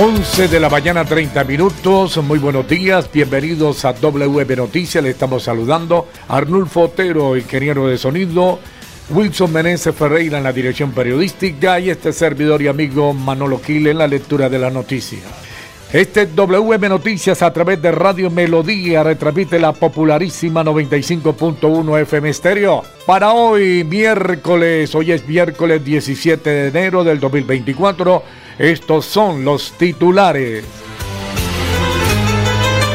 11 de la mañana, 30 minutos. Muy buenos días, bienvenidos a WB Noticias. Le estamos saludando a Arnulfo Otero, ingeniero de sonido, Wilson Meneses Ferreira en la dirección periodística y este servidor y amigo Manolo Quil en la lectura de la noticia. Este WM Noticias a través de Radio Melodía retransmite la popularísima 95.1 FM Estéreo. Para hoy, miércoles, hoy es miércoles 17 de enero del 2024 estos son los titulares.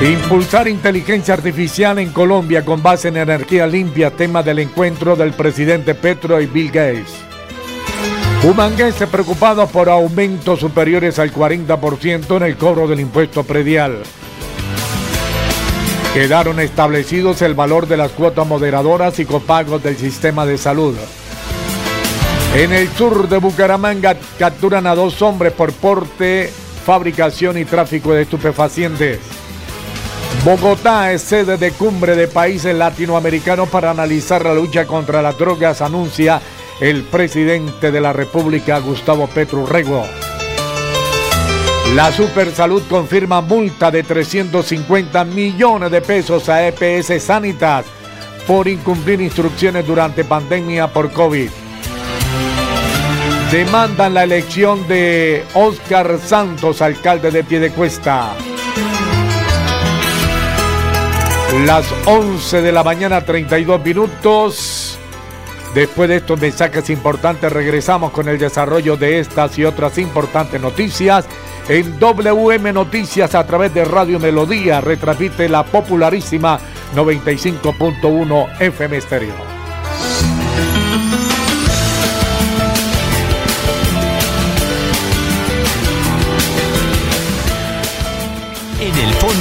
Impulsar inteligencia artificial en Colombia con base en energía limpia, tema del encuentro del presidente Petro y Bill Gates. Humanguense preocupado por aumentos superiores al 40% en el cobro del impuesto predial. Quedaron establecidos el valor de las cuotas moderadoras y copagos del sistema de salud. En el sur de Bucaramanga capturan a dos hombres por porte, fabricación y tráfico de estupefacientes. Bogotá es sede de cumbre de países latinoamericanos para analizar la lucha contra las drogas, anuncia el presidente de la República, Gustavo Petro Rego. La Supersalud confirma multa de 350 millones de pesos a EPS Sanitas por incumplir instrucciones durante pandemia por COVID demandan la elección de Oscar Santos, alcalde de Piedecuesta. Las 11 de la mañana, 32 minutos. Después de estos mensajes importantes, regresamos con el desarrollo de estas y otras importantes noticias. En WM Noticias a través de Radio Melodía retransmite la popularísima 95.1 FM Estéreo.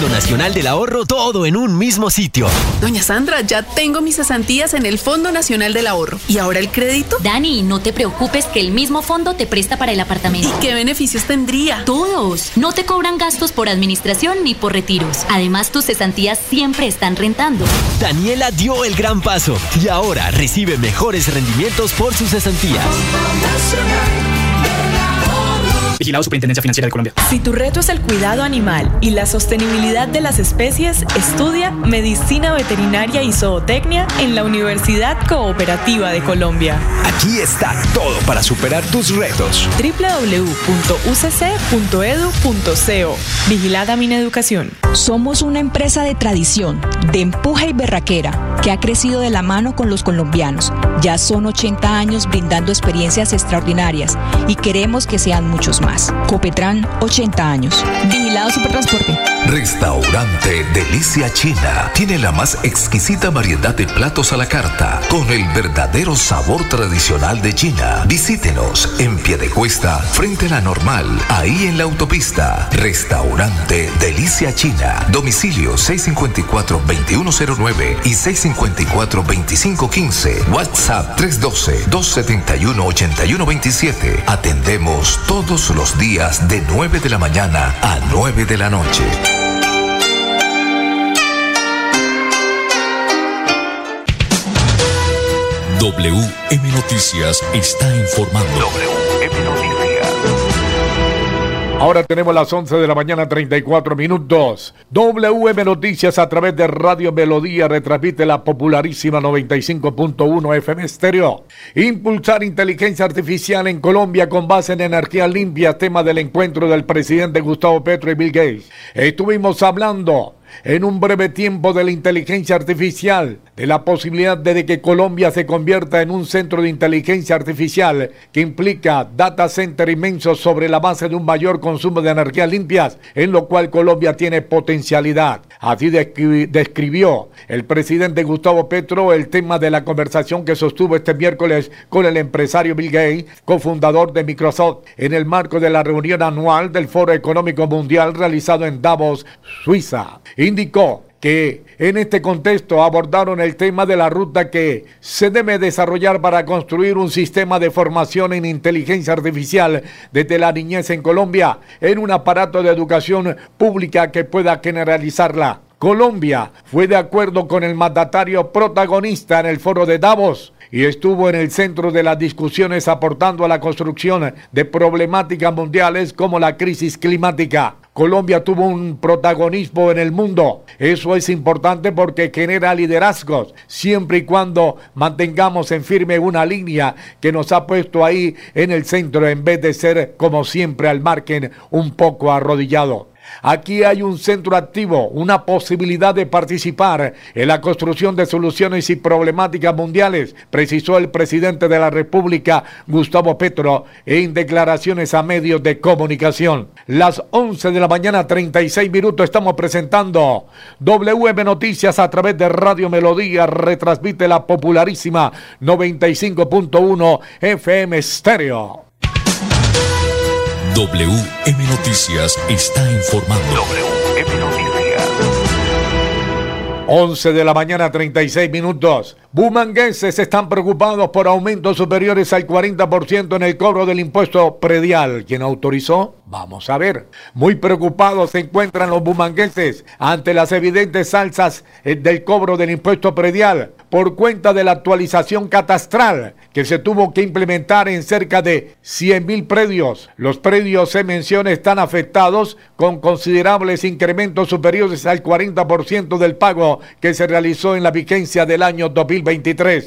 Fondo Nacional del Ahorro todo en un mismo sitio. Doña Sandra, ya tengo mis cesantías en el Fondo Nacional del Ahorro. ¿Y ahora el crédito? Dani, no te preocupes que el mismo fondo te presta para el apartamento. ¿Y qué beneficios tendría? Todos. No te cobran gastos por administración ni por retiros. Además, tus cesantías siempre están rentando. Daniela dio el gran paso y ahora recibe mejores rendimientos por sus cesantías. Vigilado Superintendencia Financiera de Colombia. Si tu reto es el cuidado animal y la sostenibilidad de las especies, estudia Medicina Veterinaria y Zootecnia en la Universidad Cooperativa de Colombia. Aquí está todo para superar tus retos. www.ucc.edu.co Vigilada Mineducación. Somos una empresa de tradición, de empuje y berraquera, que ha crecido de la mano con los colombianos. Ya son 80 años brindando experiencias extraordinarias y queremos que sean muchos más más. Copetran, 80 años. Vigilado Supertransporte. Restaurante Delicia China tiene la más exquisita variedad de platos a la carta con el verdadero sabor tradicional de China. Visítenos en Piedecuesta, frente a la normal, ahí en la autopista. Restaurante Delicia China. Domicilio 654-2109 y 654-2515. WhatsApp 312-271-8127. Atendemos todos los días de 9 de la mañana a 9 de la noche. WM Noticias está informando. WM Noticias. Ahora tenemos las 11 de la mañana 34 minutos. WM Noticias a través de Radio Melodía retransmite la popularísima 95.1 FM Estéreo. Impulsar inteligencia artificial en Colombia con base en energía limpia, tema del encuentro del presidente Gustavo Petro y Bill Gates. Estuvimos hablando en un breve tiempo de la inteligencia artificial de la posibilidad de que Colombia se convierta en un centro de inteligencia artificial que implica data center inmensos sobre la base de un mayor consumo de energías limpias, en lo cual Colombia tiene potencialidad. Así describió el presidente Gustavo Petro el tema de la conversación que sostuvo este miércoles con el empresario Bill Gates, cofundador de Microsoft, en el marco de la reunión anual del Foro Económico Mundial realizado en Davos, Suiza. Indicó que en este contexto abordaron el tema de la ruta que se debe desarrollar para construir un sistema de formación en inteligencia artificial desde la niñez en Colombia en un aparato de educación pública que pueda generalizarla. Colombia fue de acuerdo con el mandatario protagonista en el foro de Davos y estuvo en el centro de las discusiones aportando a la construcción de problemáticas mundiales como la crisis climática. Colombia tuvo un protagonismo en el mundo. Eso es importante porque genera liderazgos, siempre y cuando mantengamos en firme una línea que nos ha puesto ahí en el centro en vez de ser como siempre al margen un poco arrodillado. Aquí hay un centro activo, una posibilidad de participar en la construcción de soluciones y problemáticas mundiales, precisó el presidente de la República, Gustavo Petro, en declaraciones a medios de comunicación. Las 11 de la mañana, 36 minutos, estamos presentando WM Noticias a través de Radio Melodía, retransmite la popularísima 95.1 FM Stereo. WM Noticias está informando. WM Noticias. 11 de la mañana, 36 minutos. Bumangueses están preocupados por aumentos superiores al 40% en el cobro del impuesto predial. ¿Quién autorizó? Vamos a ver. Muy preocupados se encuentran los bumangueses ante las evidentes alzas eh, del cobro del impuesto predial por cuenta de la actualización catastral que se tuvo que implementar en cerca de 100 mil predios. Los predios se menciona están afectados con considerables incrementos superiores al 40% del pago que se realizó en la vigencia del año 2020.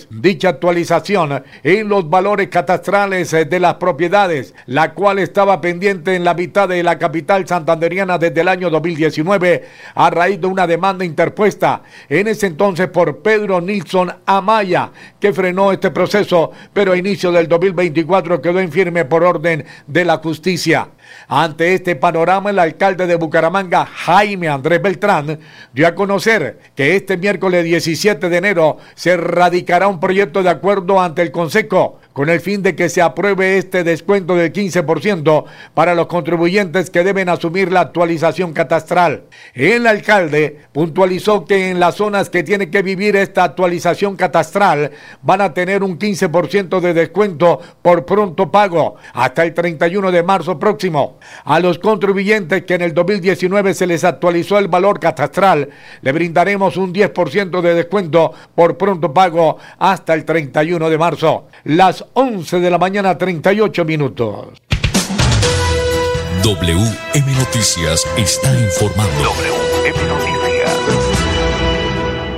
Dicha actualización en los valores catastrales eh, de las propiedades, la cual estaba pendiente en la mitad de la capital santanderiana desde el año 2019 a raíz de una demanda interpuesta en ese entonces por Pedro Nilsson Amaya, que frenó este proceso, pero a inicio del 2024 quedó en firme por orden de la justicia. Ante este panorama, el alcalde de Bucaramanga, Jaime Andrés Beltrán, dio a conocer que este miércoles 17 de enero se radicará un proyecto de acuerdo ante el Consejo con el fin de que se apruebe este descuento del 15% para los contribuyentes que deben asumir la actualización catastral. El alcalde puntualizó que en las zonas que tienen que vivir esta actualización catastral van a tener un 15% de descuento por pronto pago hasta el 31 de marzo próximo. A los contribuyentes que en el 2019 se les actualizó el valor catastral, le brindaremos un 10% de descuento por pronto pago hasta el 31 de marzo. Las 11 de la mañana, 38 minutos. WM Noticias está informando. WM Noticias.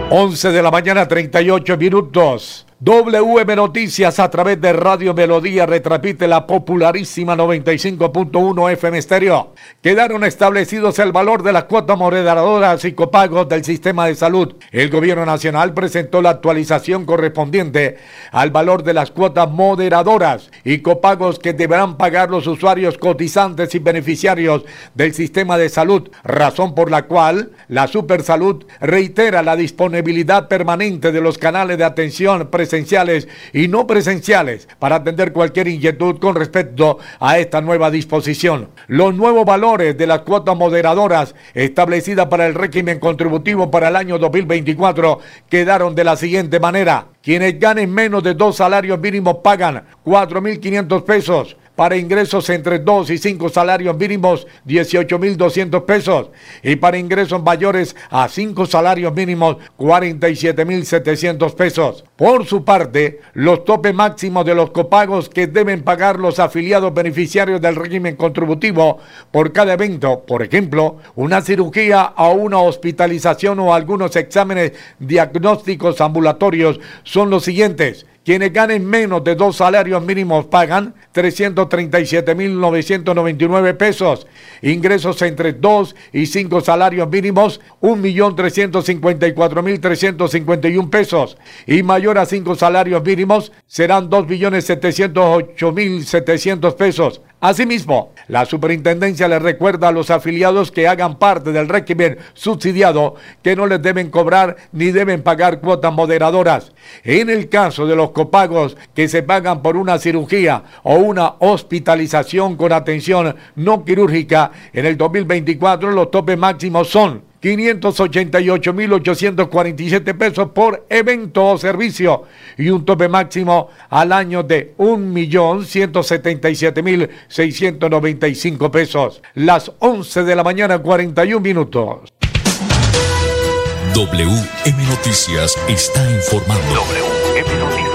11 de la mañana, 38 minutos. WM Noticias a través de Radio Melodía retransmite la popularísima 95.1 FM Estéreo. Quedaron establecidos el valor de las cuotas moderadoras y copagos del sistema de salud. El gobierno nacional presentó la actualización correspondiente al valor de las cuotas moderadoras y copagos que deberán pagar los usuarios cotizantes y beneficiarios del sistema de salud, razón por la cual la Supersalud reitera la disponibilidad permanente de los canales de atención presenciales y no presenciales para atender cualquier inquietud con respecto a esta nueva disposición. Los nuevos valores de las cuotas moderadoras establecidas para el régimen contributivo para el año 2024 quedaron de la siguiente manera. Quienes ganen menos de dos salarios mínimos pagan 4.500 pesos para ingresos entre 2 y 5 salarios mínimos 18.200 pesos y para ingresos mayores a 5 salarios mínimos 47.700 pesos. Por su parte, los topes máximos de los copagos que deben pagar los afiliados beneficiarios del régimen contributivo por cada evento, por ejemplo, una cirugía o una hospitalización o algunos exámenes diagnósticos ambulatorios son los siguientes Quienes ganen menos de dos salarios mínimos pagan 337.999 pesos. Ingresos entre dos y cinco salarios mínimos, 1.354.351 pesos. Y mayor a cinco salarios mínimos serán 2.708.700 pesos. Asimismo, la superintendencia le recuerda a los afiliados que hagan parte del régimen subsidiado que no les deben cobrar ni deben pagar cuotas moderadoras. En el caso de los copagos que se pagan por una cirugía o una hospitalización con atención no quirúrgica, en el 2024 los topes máximos son 588.847 pesos por evento o servicio y un tope máximo al año de 1.177.695 pesos. Las 11 de la mañana 41 minutos. WM Noticias está informando. WM Noticias.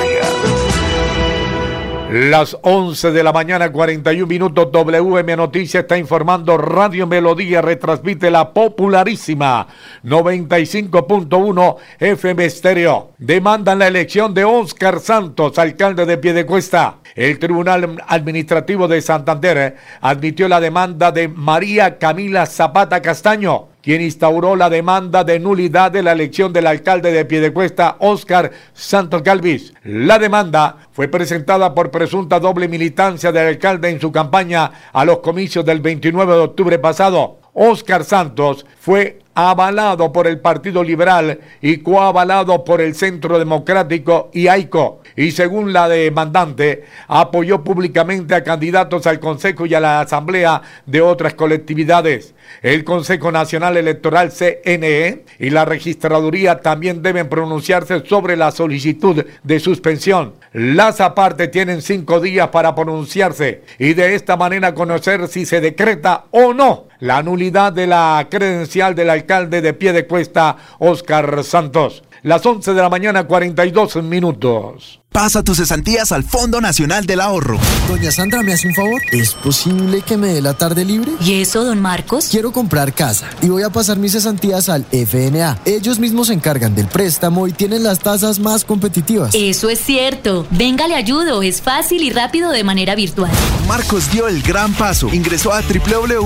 Las 11 de la mañana, 41 minutos, WM Noticias está informando. Radio Melodía retransmite la popularísima 95.1 FM Estéreo. Demandan la elección de Oscar Santos, alcalde de Piedecuesta. El Tribunal Administrativo de Santander admitió la demanda de María Camila Zapata Castaño quien instauró la demanda de nulidad de la elección del alcalde de Piedecuesta, Oscar Santos Galvis. La demanda fue presentada por presunta doble militancia del alcalde en su campaña a los comicios del 29 de octubre pasado. Oscar Santos fue avalado por el Partido Liberal y coavalado por el Centro Democrático y AICO. Y según la demandante, apoyó públicamente a candidatos al Consejo y a la Asamblea de otras colectividades. El Consejo Nacional Electoral CNE y la Registraduría también deben pronunciarse sobre la solicitud de suspensión. Las aparte tienen cinco días para pronunciarse y de esta manera conocer si se decreta o no la nulidad de la credencial del alcalde de pie de cuesta, Oscar Santos. Las 11 de la mañana, 42 minutos. Pasa tus cesantías al Fondo Nacional del Ahorro. Doña Sandra, ¿me hace un favor? ¿Es posible que me dé la tarde libre? ¿Y eso, don Marcos? Quiero comprar casa y voy a pasar mis cesantías al FNA. Ellos mismos se encargan del préstamo y tienen las tasas más competitivas. Eso es cierto. Venga, le ayudo. Es fácil y rápido de manera virtual. Marcos dio el gran paso. Ingresó a www.fna.gov.co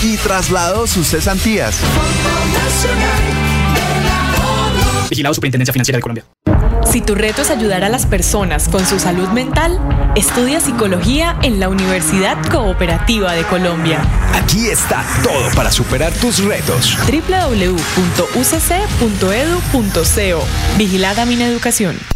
y trasladó sus cesantías. Fondo Nacional Vigilado Superintendencia Financiera de Colombia. Si tu reto es ayudar a las personas con su salud mental, estudia psicología en la Universidad Cooperativa de Colombia. Aquí está todo para superar tus retos. www.ucc.edu.co Vigilada Mineducación.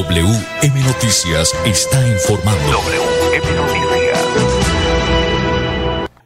WM Noticias está informando. WM Noticias.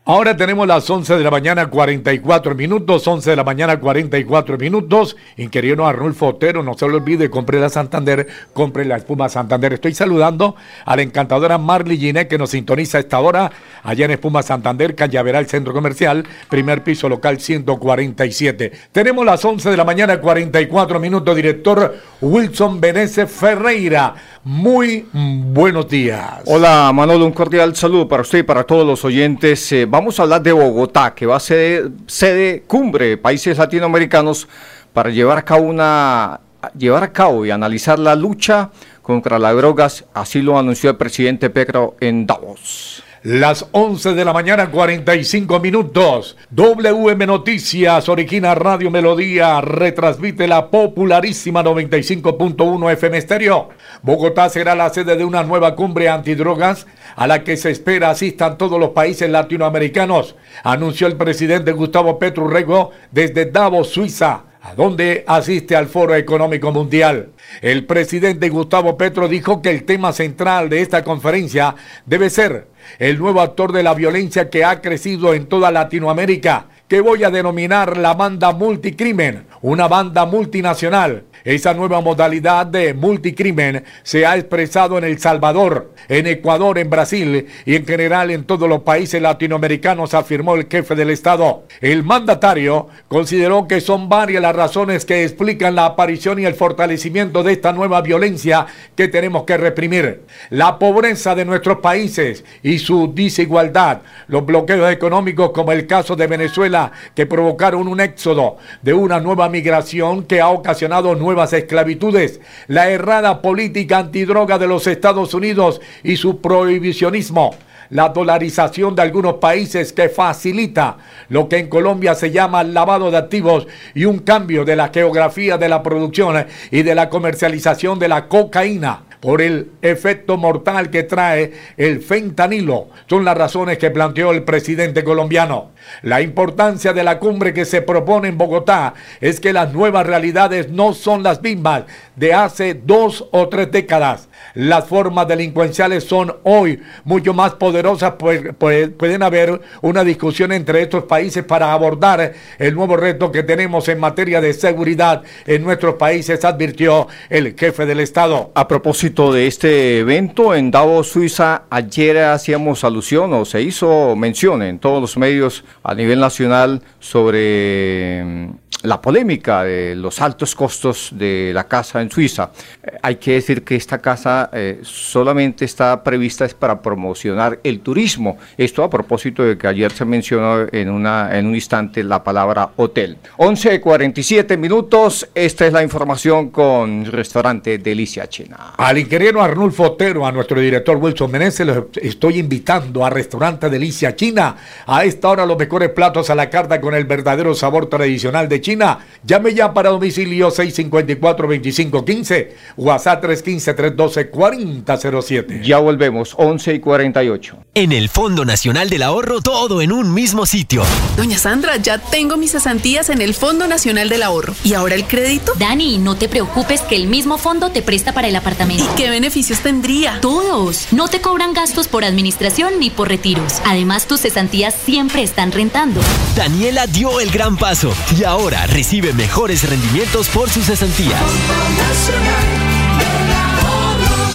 Ahora tenemos las 11 de la mañana 44 minutos, 11 de la mañana 44 minutos. Inquiriero Arnulfo Otero, no se lo olvide, compre la Santander, compre la espuma Santander. Estoy saludando a la encantadora Marley Giné que nos sintoniza a esta hora allá en Espuma Santander, Callaveral Centro Comercial, primer piso local 147. Tenemos las 11 de la mañana 44 minutos, director Wilson Benese Ferreira. Muy buenos días. Hola Manolo, un cordial saludo para usted y para todos los oyentes. Eh, vamos a hablar de Bogotá, que va a ser sede cumbre de países latinoamericanos para llevar a cabo una llevar a cabo y analizar la lucha contra las drogas, así lo anunció el presidente Petro en Davos. Las 11 de la mañana, 45 minutos. WM Noticias, Origina Radio Melodía, retransmite la popularísima 95.1 FM Estéreo. Bogotá será la sede de una nueva cumbre antidrogas a la que se espera asistan todos los países latinoamericanos, anunció el presidente Gustavo Petro Rego desde Davos, Suiza donde asiste al Foro Económico Mundial. El presidente Gustavo Petro dijo que el tema central de esta conferencia debe ser el nuevo actor de la violencia que ha crecido en toda Latinoamérica, que voy a denominar la banda multicrimen, una banda multinacional esa nueva modalidad de multicrimen se ha expresado en El Salvador, en Ecuador, en Brasil y en general en todos los países latinoamericanos, afirmó el jefe del Estado. El mandatario consideró que son varias las razones que explican la aparición y el fortalecimiento de esta nueva violencia que tenemos que reprimir. La pobreza de nuestros países y su desigualdad, los bloqueos económicos como el caso de Venezuela que provocaron un éxodo de una nueva migración que ha ocasionado nuevos esclavitudes, la errada política antidroga de los Estados Unidos y su prohibicionismo, la dolarización de algunos países que facilita lo que en Colombia se llama lavado de activos y un cambio de la geografía de la producción y de la comercialización de la cocaína por el efecto mortal que trae el fentanilo. Son las razones que planteó el presidente colombiano. La importancia de la cumbre que se propone en Bogotá es que las nuevas realidades no son las mismas de hace dos o tres décadas. Las formas delincuenciales son hoy mucho más poderosas, pues, pues, pueden haber una discusión entre estos países para abordar el nuevo reto que tenemos en materia de seguridad en nuestros países, advirtió el jefe del Estado. A propósito de este evento en Davos, Suiza, ayer hacíamos alusión o se hizo mención en todos los medios a nivel nacional sobre la polémica de los altos costos de la casa en Suiza. Eh, hay que decir que esta casa eh, solamente está prevista para promocionar el turismo. Esto a propósito de que ayer se mencionó en, una, en un instante la palabra hotel. 11.47 minutos, esta es la información con restaurante Delicia China. Ingeniero Arnulfo Otero, a nuestro director Wilson Meneses, los estoy invitando a restaurante Delicia China. A esta hora los mejores platos a la carta con el verdadero sabor tradicional de China Llame ya para domicilio 654-2515, WhatsApp 315-312-4007. Ya volvemos, 11 y 48. En el Fondo Nacional del Ahorro, todo en un mismo sitio. Doña Sandra, ya tengo mis cesantías en el Fondo Nacional del Ahorro. ¿Y ahora el crédito? Dani, no te preocupes que el mismo fondo te presta para el apartamento. ¿Y qué beneficios tendría? Todos. No te cobran gastos por administración ni por retiros. Además, tus cesantías siempre están rentando. Daniela dio el gran paso y ahora recibe mejores rendimientos por sus cesantías.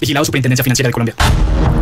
Vigilado Superintendencia Financiera de Colombia.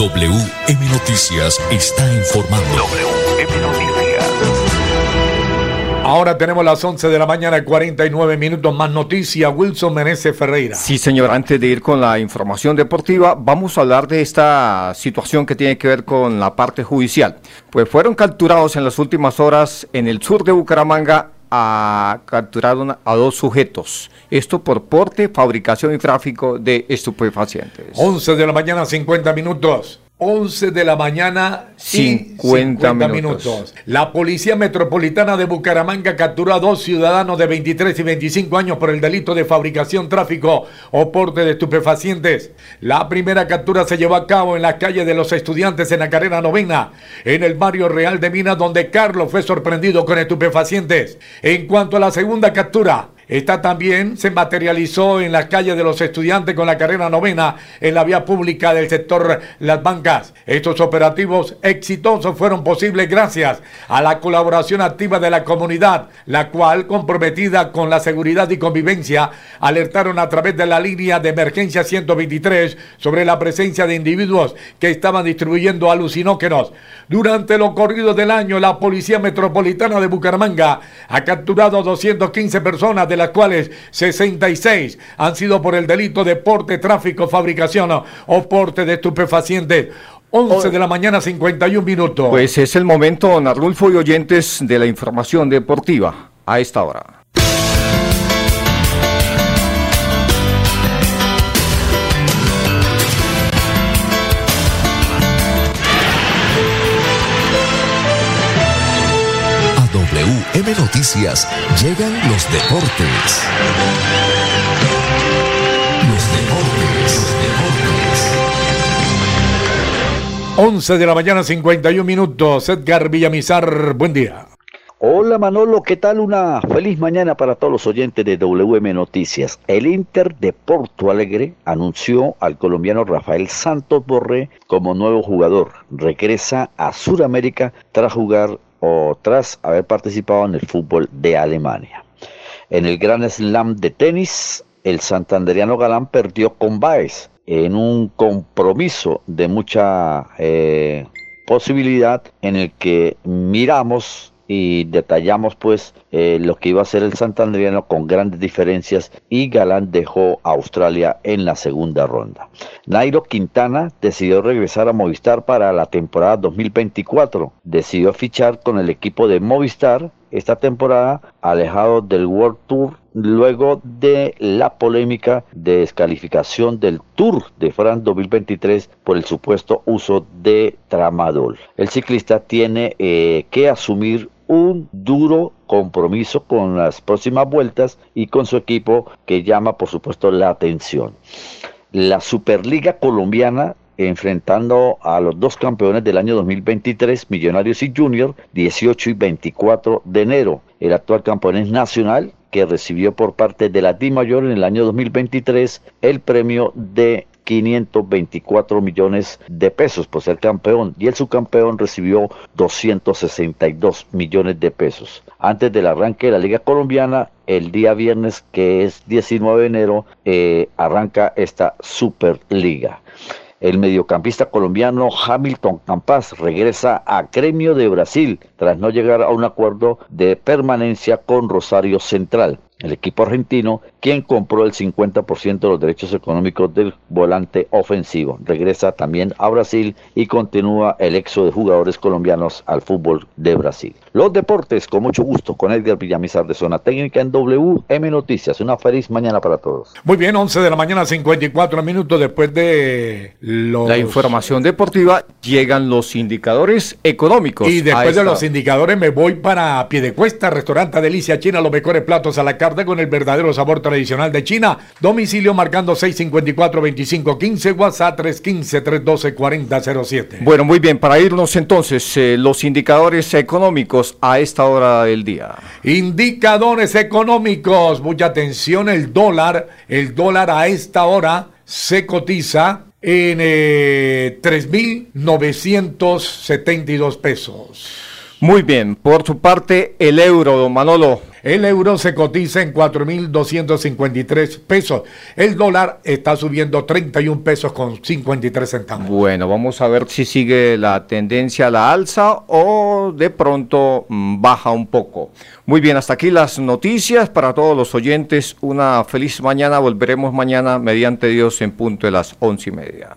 WM Noticias está informando. WM Noticias. Ahora tenemos las 11 de la mañana, 49 minutos más noticias. Wilson Meneses Ferreira. Sí, señor. Antes de ir con la información deportiva, vamos a hablar de esta situación que tiene que ver con la parte judicial. Pues fueron capturados en las últimas horas en el sur de Bucaramanga a capturar a dos sujetos. Esto por porte, fabricación y tráfico de estupefacientes. 11 de la mañana, 50 minutos. 11 de la mañana 50, minutos. La Policía Metropolitana de Bucaramanga capturó a dos ciudadanos de 23 y 25 años por el delito de fabricación, tráfico o porte de estupefacientes. La primera captura se llevó a cabo en la calle de los estudiantes en la carrera novena, en el barrio Real de Minas, donde Carlos fue sorprendido con estupefacientes. En cuanto a la segunda captura, esta también se materializó en la calle de los estudiantes con la carrera novena en la vía pública del sector Las Bancas. Estos operativos exitosos fueron posibles gracias a la colaboración activa de la comunidad, la cual, comprometida con la seguridad y convivencia, alertaron a través de la línea de emergencia 123 sobre la presencia de individuos que estaban distribuyendo alucinógenos. Durante lo corrido del año, la Policía Metropolitana de Bucaramanga ha capturado a 215 personas de las cuales 66 han sido por el delito de porte, tráfico, fabricación o porte de estupefacientes. 11 de la mañana, 51 minutos. Pues es el momento, don Arnulfo y oyentes, de la información deportiva a esta hora. M Noticias llegan los deportes. Los deportes, los deportes. 11 de la mañana, 51 minutos. Edgar Villamizar, buen día. Hola Manolo, ¿qué tal? Una feliz mañana para todos los oyentes de WM Noticias. El Inter de Porto Alegre anunció al colombiano Rafael Santos Borré como nuevo jugador. Regresa a Sudamérica tras jugar o tras haber participado en el fútbol de Alemania. En el Gran Slam de tenis, el santanderiano Galán perdió con Baez en un compromiso de mucha eh, posibilidad en el que miramos y detallamos pues eh, lo que iba a ser el santandriano con grandes diferencias y Galán dejó a Australia en la segunda ronda. Nairo Quintana decidió regresar a Movistar para la temporada 2024. Decidió fichar con el equipo de Movistar esta temporada alejado del World Tour luego de la polémica de descalificación del Tour de France 2023 por el supuesto uso de tramadol. El ciclista tiene eh, que asumir un duro compromiso con las próximas vueltas y con su equipo que llama por supuesto la atención. La Superliga colombiana enfrentando a los dos campeones del año 2023, Millonarios y Junior, 18 y 24 de enero. El actual campeón es Nacional, que recibió por parte de la Di Mayor en el año 2023 el premio de 524 millones de pesos por ser campeón y el subcampeón recibió 262 millones de pesos. Antes del arranque de la Liga Colombiana, el día viernes que es 19 de enero, eh, arranca esta Superliga. El mediocampista colombiano Hamilton Campas regresa a Gremio de Brasil tras no llegar a un acuerdo de permanencia con Rosario Central el equipo argentino, quien compró el 50% de los derechos económicos del volante ofensivo. Regresa también a Brasil y continúa el éxodo de jugadores colombianos al fútbol de Brasil. Los deportes, con mucho gusto, con Edgar Villamizar de Zona Técnica en WM Noticias. Una feliz mañana para todos. Muy bien, 11 de la mañana, 54 minutos después de la información deportiva, llegan los indicadores económicos. Y después de los indicadores me voy para Piedecuesta, restaurante Delicia China, los mejores platos a la carta con el verdadero sabor tradicional de China. Domicilio marcando 654-2515, WhatsApp 315-312-4007. Bueno, muy bien, para irnos entonces, eh, los indicadores económicos a esta hora del día. Indicadores económicos, mucha atención, el dólar, el dólar a esta hora se cotiza en eh, 3.972 pesos. Muy bien, por su parte, el euro, don Manolo. El euro se cotiza en 4.253 pesos. El dólar está subiendo 31 pesos con 53 centavos. Bueno, vamos a ver si sigue la tendencia a la alza o de pronto mm, baja un poco. Muy bien, hasta aquí las noticias para todos los oyentes. Una feliz mañana. Volveremos mañana mediante Dios en punto de las once y media.